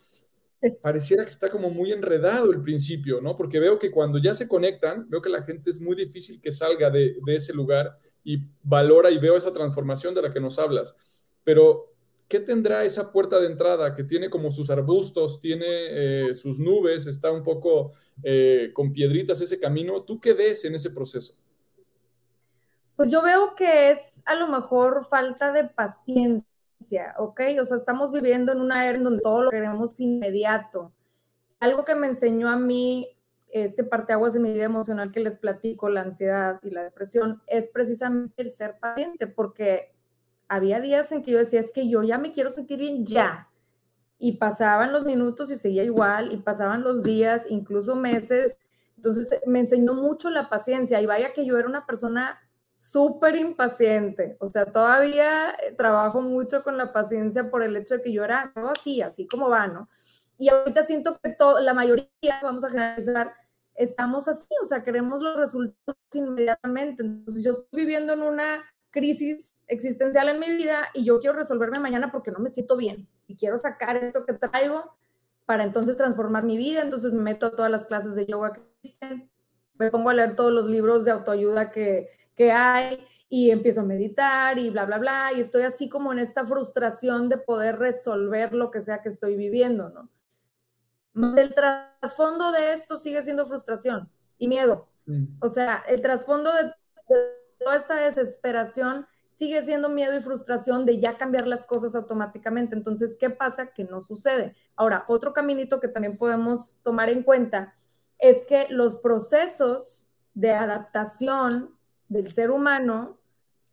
B: pareciera que está como muy enredado el principio, ¿no? Porque veo que cuando ya se conectan, veo que la gente es muy difícil que salga de, de ese lugar y valora y veo esa transformación de la que nos hablas. Pero, ¿qué tendrá esa puerta de entrada que tiene como sus arbustos, tiene eh, sus nubes, está un poco eh, con piedritas ese camino? ¿Tú qué ves en ese proceso?
A: Pues yo veo que es a lo mejor falta de paciencia, ¿ok? O sea, estamos viviendo en una era en donde todo lo queremos inmediato. Algo que me enseñó a mí este parteaguas de mi vida emocional que les platico, la ansiedad y la depresión, es precisamente el ser paciente, porque había días en que yo decía, es que yo ya me quiero sentir bien ya. Y pasaban los minutos y seguía igual, y pasaban los días, incluso meses. Entonces me enseñó mucho la paciencia y vaya que yo era una persona súper impaciente. O sea, todavía eh, trabajo mucho con la paciencia por el hecho de que yo era todo así, así como va, ¿no? Y ahorita siento que la mayoría, vamos a generalizar, estamos así, o sea, queremos los resultados inmediatamente. Entonces, yo estoy viviendo en una crisis existencial en mi vida y yo quiero resolverme mañana porque no me siento bien y quiero sacar esto que traigo para entonces transformar mi vida. Entonces me meto a todas las clases de yoga que existen, me pongo a leer todos los libros de autoayuda que, que hay y empiezo a meditar y bla, bla, bla. Y estoy así como en esta frustración de poder resolver lo que sea que estoy viviendo, ¿no? el trasfondo de esto sigue siendo frustración y miedo. Mm. O sea, el trasfondo de, toda esta desesperación sigue siendo miedo y frustración de ya cambiar las cosas automáticamente. Entonces, ¿qué pasa? Que no sucede. Ahora, otro caminito que también podemos tomar en cuenta es que los procesos de adaptación del ser humano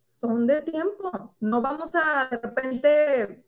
A: son de tiempo. No vamos a de repente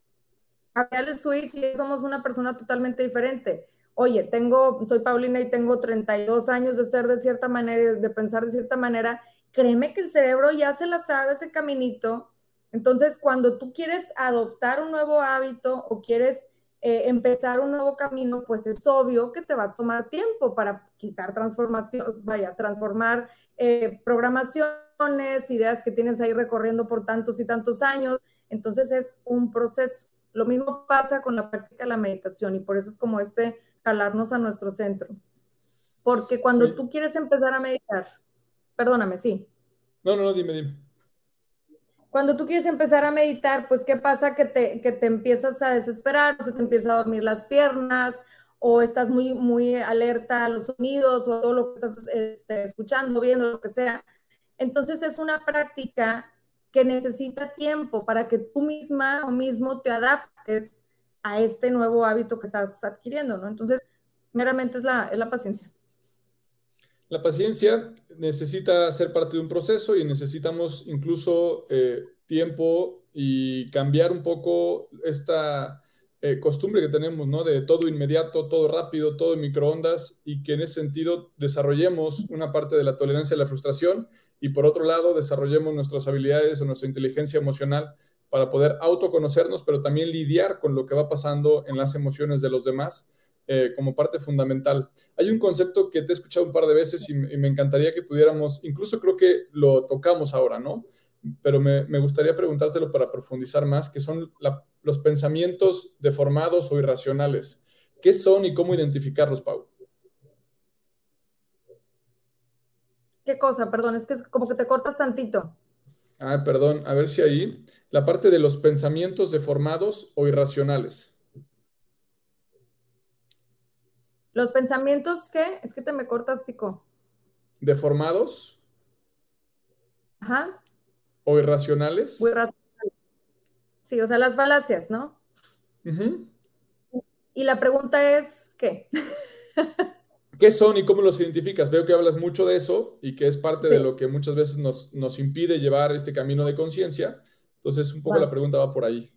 A: cambiar el switch y somos una persona totalmente diferente oye, tengo, soy Paulina y tengo 32 años de ser de cierta manera, de pensar de cierta manera, créeme que el cerebro ya se la sabe ese caminito. Entonces, cuando tú quieres adoptar un nuevo hábito o quieres eh, empezar un nuevo camino, pues es obvio que te va a tomar tiempo para quitar transformación, vaya, transformar eh, programaciones, ideas que tienes ahí recorriendo por tantos y tantos años. Entonces es un proceso. Lo mismo pasa con la práctica de la meditación y por eso es como este jalarnos a nuestro centro. Porque cuando tú quieres empezar a meditar, perdóname, sí.
B: No, no, no, dime, dime.
A: Cuando tú quieres empezar a meditar, pues ¿qué pasa? Que te, que te empiezas a desesperar, o se te empieza a dormir las piernas, o estás muy, muy alerta a los sonidos, o todo lo que estás este, escuchando, viendo, lo que sea. Entonces es una práctica que necesita tiempo para que tú misma o mismo te adaptes a este nuevo hábito que estás adquiriendo, ¿no? Entonces, meramente es la, es la paciencia.
B: La paciencia necesita ser parte de un proceso y necesitamos incluso eh, tiempo y cambiar un poco esta eh, costumbre que tenemos, ¿no? De todo inmediato, todo rápido, todo en microondas y que en ese sentido desarrollemos una parte de la tolerancia a la frustración y por otro lado desarrollemos nuestras habilidades o nuestra inteligencia emocional para poder autoconocernos, pero también lidiar con lo que va pasando en las emociones de los demás eh, como parte fundamental. Hay un concepto que te he escuchado un par de veces y, me encantaría que pudiéramos, incluso creo que lo tocamos ahora, ¿no? Pero me, gustaría preguntártelo para profundizar más, que son los pensamientos deformados o irracionales. ¿Qué son y cómo identificarlos, Pau?
A: ¿Qué cosa? Perdón, es que es como que te cortas tantito.
B: Ah, perdón, a ver si ahí. La parte de los pensamientos deformados o irracionales.
A: ¿Los pensamientos qué? Es que te me cortas, Tico.
B: ¿Deformados?
A: Ajá.
B: ¿O irracionales?
A: O irracionales. Sí, o sea, las falacias, ¿no? Y la pregunta es, ¿qué? [laughs]
B: ¿Qué son y cómo los identificas? Veo que hablas mucho de eso y que es parte de lo que muchas veces nos, impide llevar este camino de conciencia. Entonces, un poco la pregunta va por ahí.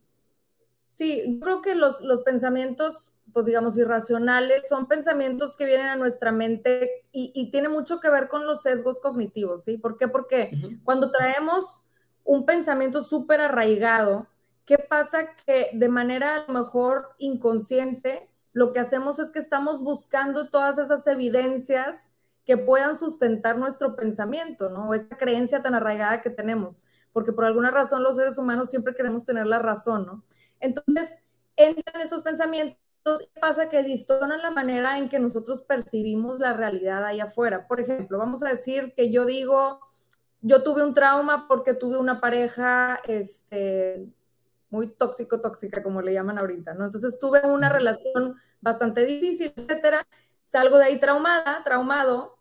A: Sí, creo que los, los, pensamientos, pues digamos, irracionales son pensamientos que vienen a nuestra mente y, y tiene mucho que ver con los sesgos cognitivos, ¿sí? ¿Por qué? Porque cuando traemos un pensamiento súper arraigado, ¿qué pasa? Que de manera a lo mejor inconsciente lo que hacemos es que estamos buscando todas esas evidencias que puedan sustentar nuestro pensamiento, ¿no? O esa creencia tan arraigada que tenemos, porque por alguna razón los seres humanos siempre queremos tener la razón, ¿no? Entonces, entran esos pensamientos y pasa que distorsionan la manera en que nosotros percibimos la realidad ahí afuera. Por ejemplo, vamos a decir que yo digo, yo tuve un trauma porque tuve una pareja, este, muy tóxico, tóxica, como le llaman ahorita, ¿no? Entonces tuve una relación bastante difícil, etcétera. Salgo de ahí traumada, traumado.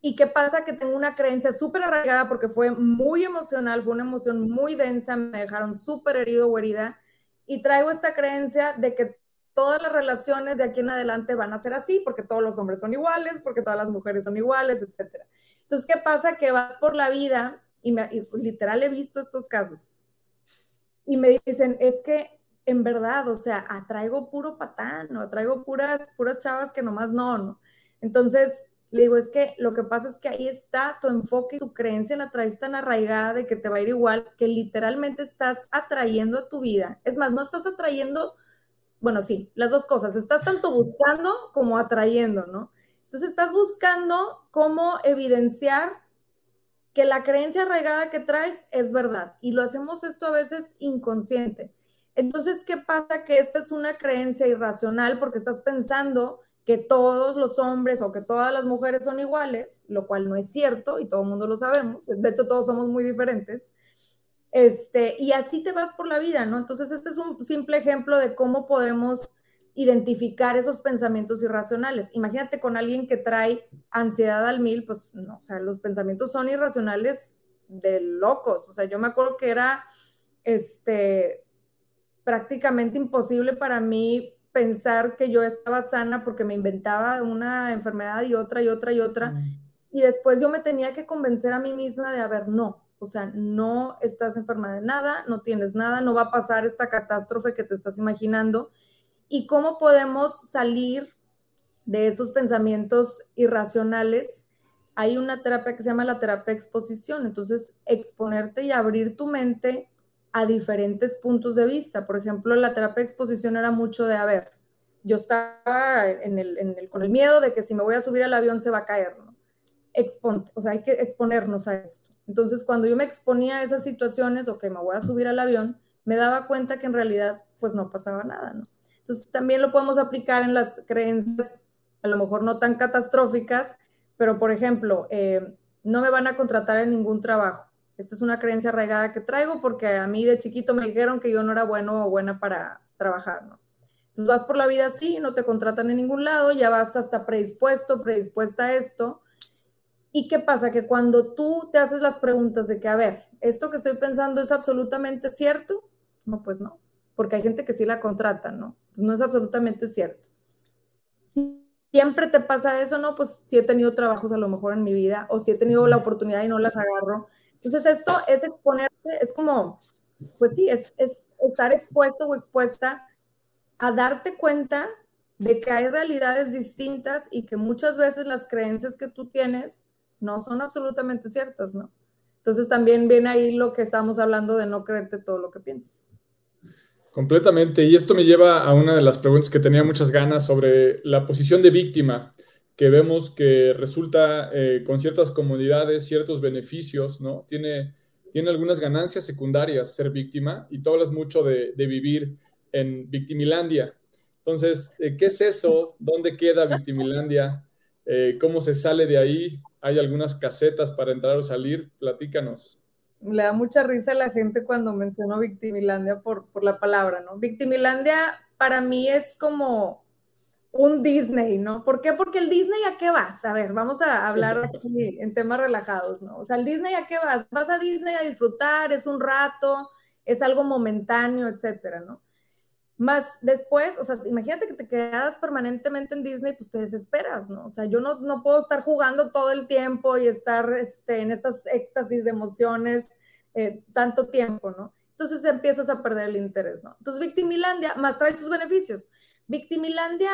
A: ¿Y qué pasa? Que tengo una creencia súper arraigada porque fue muy emocional, fue una emoción muy densa, me dejaron súper herido o herida. Y traigo esta creencia de que todas las relaciones de aquí en adelante van a ser así, porque todos los hombres son iguales, porque todas las mujeres son iguales, etcétera. Entonces, ¿qué pasa? Que vas por la vida y, me, y literal he visto estos casos. Y me dicen, es que en verdad, o sea, atraigo puro patán, ¿no? atraigo puras, puras chavas que nomás no, ¿no? Entonces, le digo, es que lo que pasa es que ahí está tu enfoque tu creencia la traes tan arraigada de que te va a ir igual, que literalmente estás atrayendo a tu vida. Es más, no estás atrayendo, bueno, sí, las dos cosas, estás tanto buscando como atrayendo, ¿no? Entonces, estás buscando cómo evidenciar que la creencia arraigada que traes es verdad. Y lo hacemos esto a veces inconsciente. Entonces, ¿qué pasa? Que esta es una creencia irracional porque estás pensando que todos los hombres o que todas las mujeres son iguales, lo cual no es cierto y todo el mundo lo sabemos. De hecho, todos somos muy diferentes. Este, y así te vas por la vida, ¿no? Entonces, este es un simple ejemplo de cómo podemos identificar esos pensamientos irracionales. Imagínate con alguien que trae ansiedad al mil, pues no, o sea, los pensamientos son irracionales de locos. O sea, yo me acuerdo que era, este, prácticamente imposible para mí pensar que yo estaba sana porque me inventaba una enfermedad y otra y otra y otra. Y después yo me tenía que convencer a mí misma de, a ver, no, o sea, no estás enferma de nada, no tienes nada, no va a pasar esta catástrofe que te estás imaginando. ¿Y cómo podemos salir de esos pensamientos irracionales, hay una terapia que se llama la terapia exposición. Entonces, exponerte y abrir tu mente a diferentes puntos de vista. Por ejemplo, la terapia exposición era mucho de, a ver, yo estaba en el, con el miedo de que si me voy a subir al avión se va a caer, o sea, hay que exponernos a esto. Entonces, cuando yo me exponía a esas situaciones o que me voy a subir al avión, me daba cuenta que en realidad, pues no pasaba nada. Entonces, también lo podemos aplicar en las creencias, a lo mejor no tan catastróficas, pero por ejemplo, eh, no me van a contratar en ningún trabajo. Esta es una creencia arraigada que traigo porque a mí de chiquito me dijeron que yo no era bueno o buena para trabajar, ¿no? Entonces vas por la vida así, no te contratan en ningún lado, ya vas hasta predispuesto, predispuesta a esto. ¿Y qué pasa? Que cuando tú te haces las preguntas de que, a ver, ¿esto que estoy pensando es absolutamente cierto? No, pues no, porque hay gente que sí la contrata, ¿no? Entonces no es absolutamente cierto. Siempre te pasa eso, ¿no? Pues sí he tenido trabajos a lo mejor en mi vida o si he tenido la oportunidad y no las agarro. Entonces esto es exponerte, es como, pues sí, es, es estar expuesto o expuesta a darte cuenta de que hay realidades distintas y que muchas veces las creencias que tú tienes no son absolutamente ciertas, ¿no? Entonces también viene ahí lo que estamos hablando de no creerte todo lo que piensas.
B: Completamente. Y esto me lleva a una de las preguntas que tenía muchas ganas sobre la posición de víctima, que vemos que resulta eh, con ciertas comodidades, ciertos beneficios, ¿no? Tiene, tiene algunas ganancias secundarias ser víctima y tú hablas mucho de, de vivir en Victimilandia. Entonces, eh, ¿qué es eso? ¿Dónde queda Victimilandia? Eh, ¿Cómo se sale de ahí? ¿Hay algunas casetas para entrar o salir? Platícanos.
A: Le da mucha risa a la gente cuando menciono Victimilandia por, por la palabra, ¿no? Victimilandia para mí es como un Disney, ¿no? ¿Por qué? Porque el Disney a qué vas? A ver, vamos a hablar [laughs] aquí en temas relajados, ¿no? O sea, el Disney a qué vas? Vas a Disney a disfrutar, es un rato, es algo momentáneo, etcétera, ¿no? Más después, o sea, imagínate que te quedas permanentemente en Disney, pues te desesperas, ¿no? O sea, yo no, no puedo estar jugando todo el tiempo y estar este, en estas éxtasis de emociones eh, tanto tiempo, ¿no? Entonces empiezas a perder el interés, ¿no? Entonces, Victimilandia más trae sus beneficios. Victimilandia,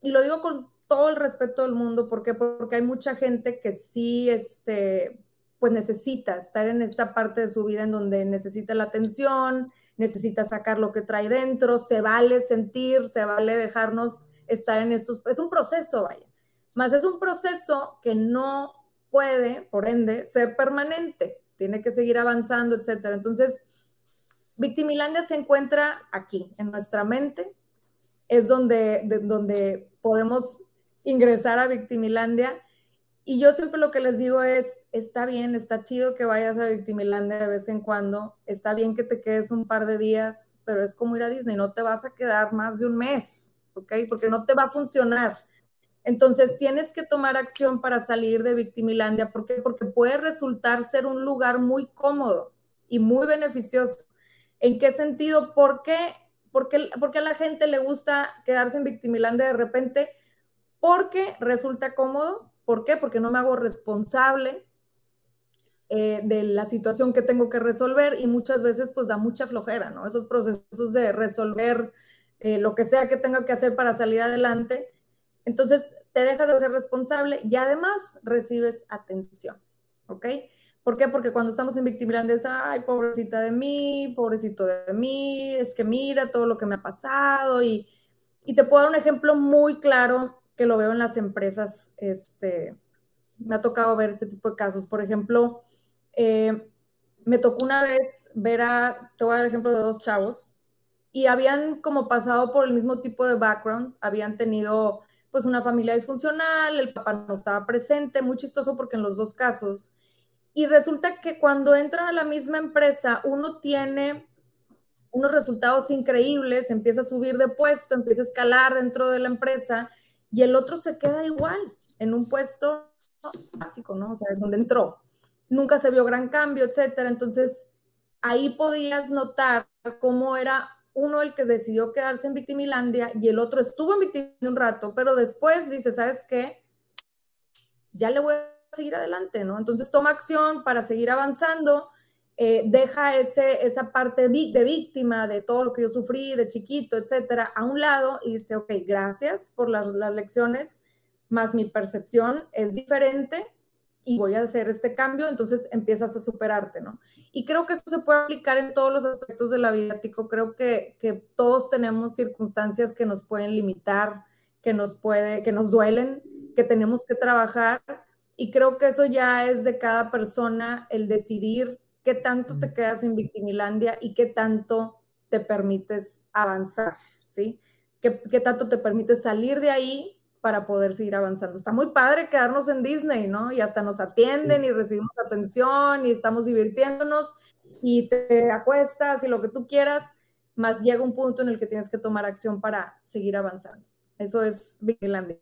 A: y lo digo con todo el respeto del mundo, ¿por qué? Porque hay mucha gente que sí, este, pues necesita estar en esta parte de su vida en donde necesita la atención, necesita sacar lo que trae dentro, se vale sentir, se vale dejarnos estar en estos, es un proceso, vaya, más es un proceso que no puede, por ende, ser permanente, tiene que seguir avanzando, etcétera. Entonces, Victimilandia se encuentra aquí, en nuestra mente, es donde, donde podemos ingresar a Victimilandia y yo siempre lo que les digo es, está bien, está chido que vayas a Victimilandia de vez en cuando, está bien que te quedes un par de días, pero es como ir a Disney, no te vas a quedar más de un mes, ¿ok? Porque no te va a funcionar. Entonces tienes que tomar acción para salir de Victimilandia. ¿Por qué? Porque puede resultar ser un lugar muy cómodo y muy beneficioso. ¿En qué sentido? ¿Por qué? Porque, porque a la gente le gusta quedarse en Victimilandia de repente, porque resulta cómodo, ¿Por qué? Porque no me hago responsable eh, de la situación que tengo que resolver y muchas veces pues da mucha flojera, ¿no? Esos procesos de resolver eh, lo que sea que tenga que hacer para salir adelante. Entonces te dejas de ser responsable y además recibes atención, ¿ok? ¿Por qué? Porque cuando estamos en Victimilandia es, ay, pobrecita de mí, pobrecito de mí, es que mira todo lo que me ha pasado y, y te puedo dar un ejemplo muy claro que lo veo en las empresas, este, me ha tocado ver este tipo de casos. Por ejemplo, eh, me tocó una vez ver a, te voy a dar el ejemplo de dos chavos, y habían como pasado por el mismo tipo de background, habían tenido pues una familia disfuncional, el papá no estaba presente, muy chistoso porque en los dos casos, y resulta que cuando entran a la misma empresa, uno tiene unos resultados increíbles, empieza a subir de puesto, empieza a escalar dentro de la empresa, y el otro se queda igual en un puesto básico, ¿no? O sea, donde entró. Nunca se vio gran cambio, etcétera. Entonces, ahí podías notar cómo era uno el que decidió quedarse en Victimilandia y el otro estuvo en Victimilandia un rato, pero después dice, ¿sabes qué? Ya le voy a seguir adelante, ¿no? Entonces toma acción para seguir avanzando eh, deja ese, esa parte de víctima de todo lo que yo sufrí de chiquito, etcétera, a un lado y dice, ok, gracias por las, las lecciones, más mi percepción es diferente y voy a hacer este cambio, entonces empiezas a superarte, ¿no? Y creo que eso se puede aplicar en todos los aspectos de la vida, Tico. Creo que, que todos tenemos circunstancias que nos pueden limitar, que nos, puede, que nos duelen, que tenemos que trabajar. Y creo que eso ya es de cada persona el decidir qué tanto te quedas en victimilandia y qué tanto te permites avanzar, ¿sí? ¿Qué, qué tanto te permites salir de ahí para poder seguir avanzando. Está muy padre quedarnos en Disney, ¿no? Y hasta nos atienden y recibimos atención y estamos divirtiéndonos y te acuestas y lo que tú quieras, más llega un punto en el que tienes que tomar acción para seguir avanzando. Eso es Vigilante.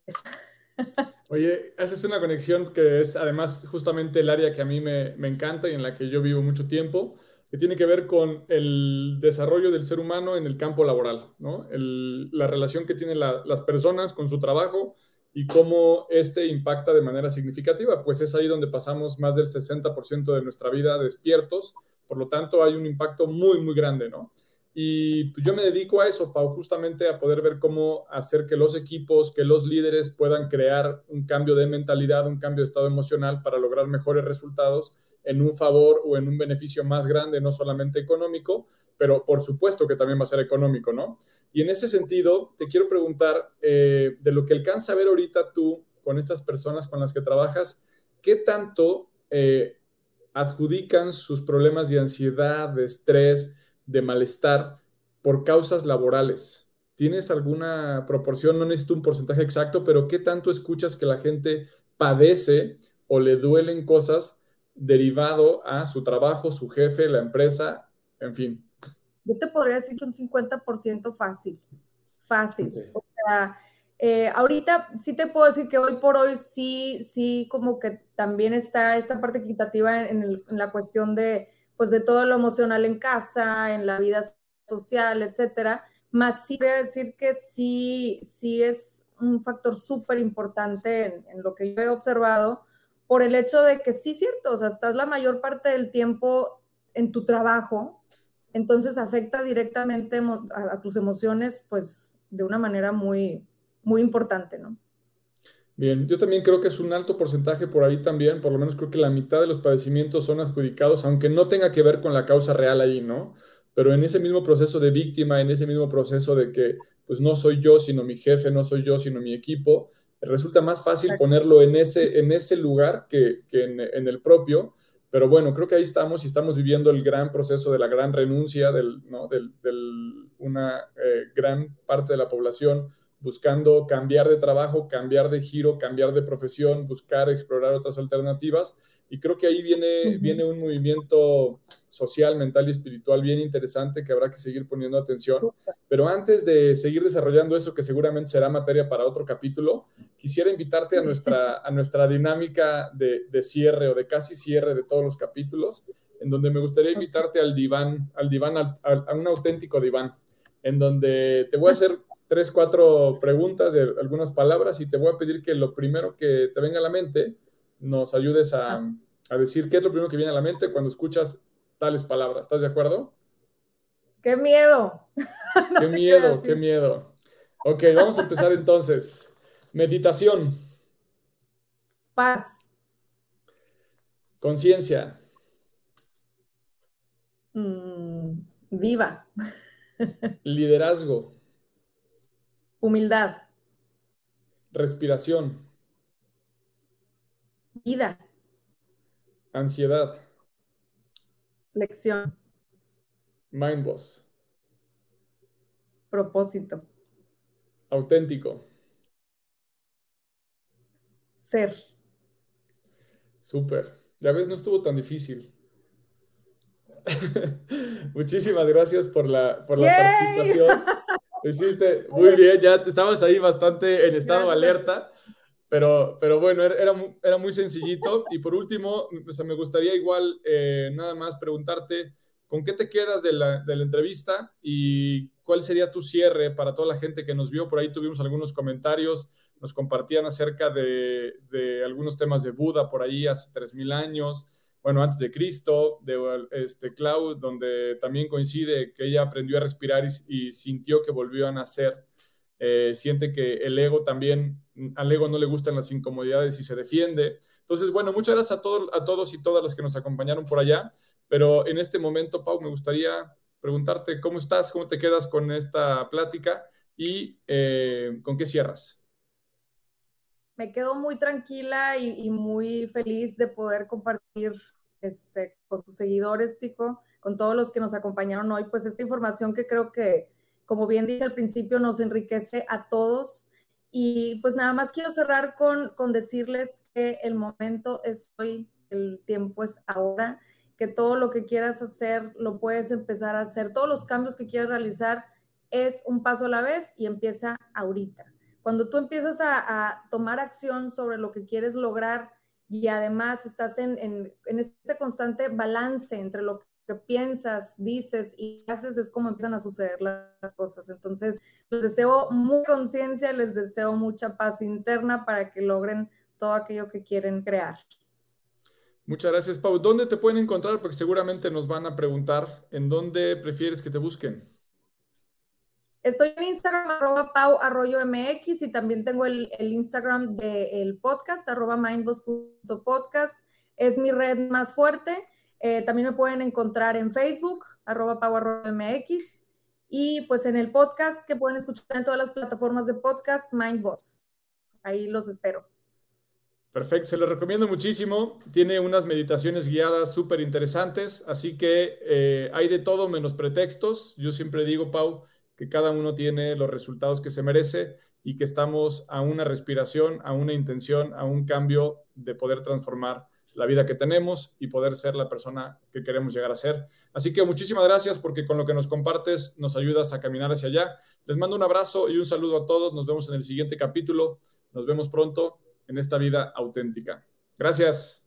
B: Oye, haces una conexión que es además justamente el área que a mí me, me, encanta y en la que yo vivo mucho tiempo, que tiene que ver con el desarrollo del ser humano en el campo laboral, ¿no? El, la relación que tienen la, las personas con su trabajo y cómo este impacta de manera significativa, pues es ahí donde pasamos más del 60% de nuestra vida despiertos, por lo tanto hay un impacto muy, muy grande, ¿no? Y pues yo me dedico a eso, Pau, justamente a poder ver cómo hacer que los equipos, que los líderes puedan crear un cambio de mentalidad, un cambio de estado emocional para lograr mejores resultados en un favor o en un beneficio más grande, no solamente económico, pero por supuesto que también va a ser económico, ¿no? Y en ese sentido, te quiero preguntar, eh, de lo que alcanza a ver ahorita tú con estas personas con las que trabajas, ¿qué tanto eh, adjudican sus problemas de ansiedad, de estrés, de malestar por causas laborales. ¿Tienes alguna proporción? No necesito un porcentaje exacto, pero ¿qué tanto escuchas que la gente padece o le duelen cosas derivado a su trabajo, su jefe, la empresa, en fin?
A: Yo te podría decir que un 50% fácil, fácil. O sea, eh, ahorita sí te puedo decir que hoy por hoy sí, sí, como que también está esta parte equitativa en, en la cuestión de pues de todo lo emocional en casa, en la vida social, etcétera. Más sí voy a decir que sí, sí es un factor súper importante en, lo que yo he observado por el hecho de que sí cierto, o sea, estás la mayor parte del tiempo en tu trabajo, entonces afecta directamente a tus emociones, pues de una manera muy, muy importante, ¿no?
B: Bien, yo también creo que es un alto porcentaje por ahí también, por lo menos creo que la mitad de los padecimientos son adjudicados, aunque no tenga que ver con la causa real ahí, ¿no? Pero en ese mismo proceso de víctima, en ese mismo proceso de que pues no soy yo, sino mi jefe, no soy yo, sino mi equipo, resulta más fácil ponerlo en ese, en ese lugar que, que en, en, el propio. Pero bueno, creo que ahí estamos y estamos viviendo el gran proceso de la gran renuncia de ¿no? del, del, una eh, gran parte de la población buscando cambiar de trabajo, cambiar de giro, cambiar de profesión, buscar explorar otras alternativas. Y creo que ahí viene, uh -huh. viene un movimiento social, mental y espiritual bien interesante que habrá que seguir poniendo atención. Pero antes de seguir desarrollando eso, que seguramente será materia para otro capítulo, quisiera invitarte a nuestra, a nuestra dinámica de, de cierre o de casi cierre de todos los capítulos, en donde me gustaría invitarte al diván, al diván, al, a un auténtico diván, en donde te voy a hacer tres, cuatro preguntas de algunas palabras y te voy a pedir que lo primero que te venga a la mente nos ayudes a, a decir qué es lo primero que viene a la mente cuando escuchas tales palabras. ¿Estás de acuerdo?
A: ¡Qué miedo! [laughs]
B: no ¡Qué miedo, qué miedo! Ok, vamos a empezar entonces. Meditación.
A: Paz.
B: Conciencia.
A: Mm, viva. [laughs]
B: Liderazgo.
A: Humildad.
B: Respiración.
A: Vida.
B: Ansiedad.
A: Lección.
B: Mind boss.
A: Propósito.
B: Auténtico.
A: Ser.
B: Súper. Ya ves, no estuvo tan difícil. [laughs] Muchísimas gracias por la, por la participación. [laughs] Hiciste muy bien, ya estabas ahí bastante en estado de alerta, pero, pero bueno, era, era muy sencillito. Y por último, o sea, me gustaría igual eh, nada más preguntarte, ¿con qué te quedas de la, de la, entrevista y cuál sería tu cierre para toda la gente que nos vio? Por ahí tuvimos algunos comentarios, nos compartían acerca de, de algunos temas de Buda por ahí hace 3.000 años. Bueno, antes de Cristo, de este, Cloud, donde también coincide que ella aprendió a respirar y, sintió que volvió a nacer. Eh, siente que el ego también, al ego no le gustan las incomodidades y se defiende. Entonces, bueno, muchas gracias a, a todos y todas las que nos acompañaron por allá, pero en este momento, Pau, me gustaría preguntarte cómo estás, cómo te quedas con esta plática y eh, con qué cierras
A: me quedo muy tranquila y, muy feliz de poder compartir este, con tus seguidores, Tico, con todos los que nos acompañaron hoy, pues esta información que creo que, como bien dije al principio, nos enriquece a todos. Y pues nada más quiero cerrar con, con decirles que el momento es hoy, el tiempo es ahora, que todo lo que quieras hacer lo puedes empezar a hacer, todos los cambios que quieras realizar es un paso a la vez y empieza ahorita. Cuando tú empiezas a, tomar acción sobre lo que quieres lograr y además estás en, este constante balance entre lo que piensas, dices y haces, es como empiezan a suceder las cosas. Entonces, les deseo mucha conciencia, les deseo mucha paz interna para que logren todo aquello que quieren crear.
B: Muchas gracias, Pau. ¿Dónde te pueden encontrar? Porque seguramente nos van a preguntar en dónde prefieres que te busquen.
A: Estoy en Instagram, arroba Pau Arroyo MX y también tengo el, Instagram del podcast, arroba mindboss.podcast. Es mi red más fuerte. Eh, también me pueden encontrar en Facebook, arroba Pau Arroyo MX. Y pues en el podcast que pueden escuchar en todas las plataformas de podcast, Mindboss. Ahí los espero.
B: Perfecto, se lo recomiendo muchísimo. Tiene unas meditaciones guiadas súper interesantes, así que eh, hay de todo menos pretextos. Yo siempre digo, Pau, que cada uno tiene los resultados que se merece y que estamos a una respiración, a una intención, a un cambio de poder transformar la vida que tenemos y poder ser la persona que queremos llegar a ser. Así que muchísimas gracias porque con lo que nos compartes nos ayudas a caminar hacia allá. Les mando un abrazo y un saludo a todos. Nos vemos en el siguiente capítulo. Nos vemos pronto en esta vida auténtica. Gracias.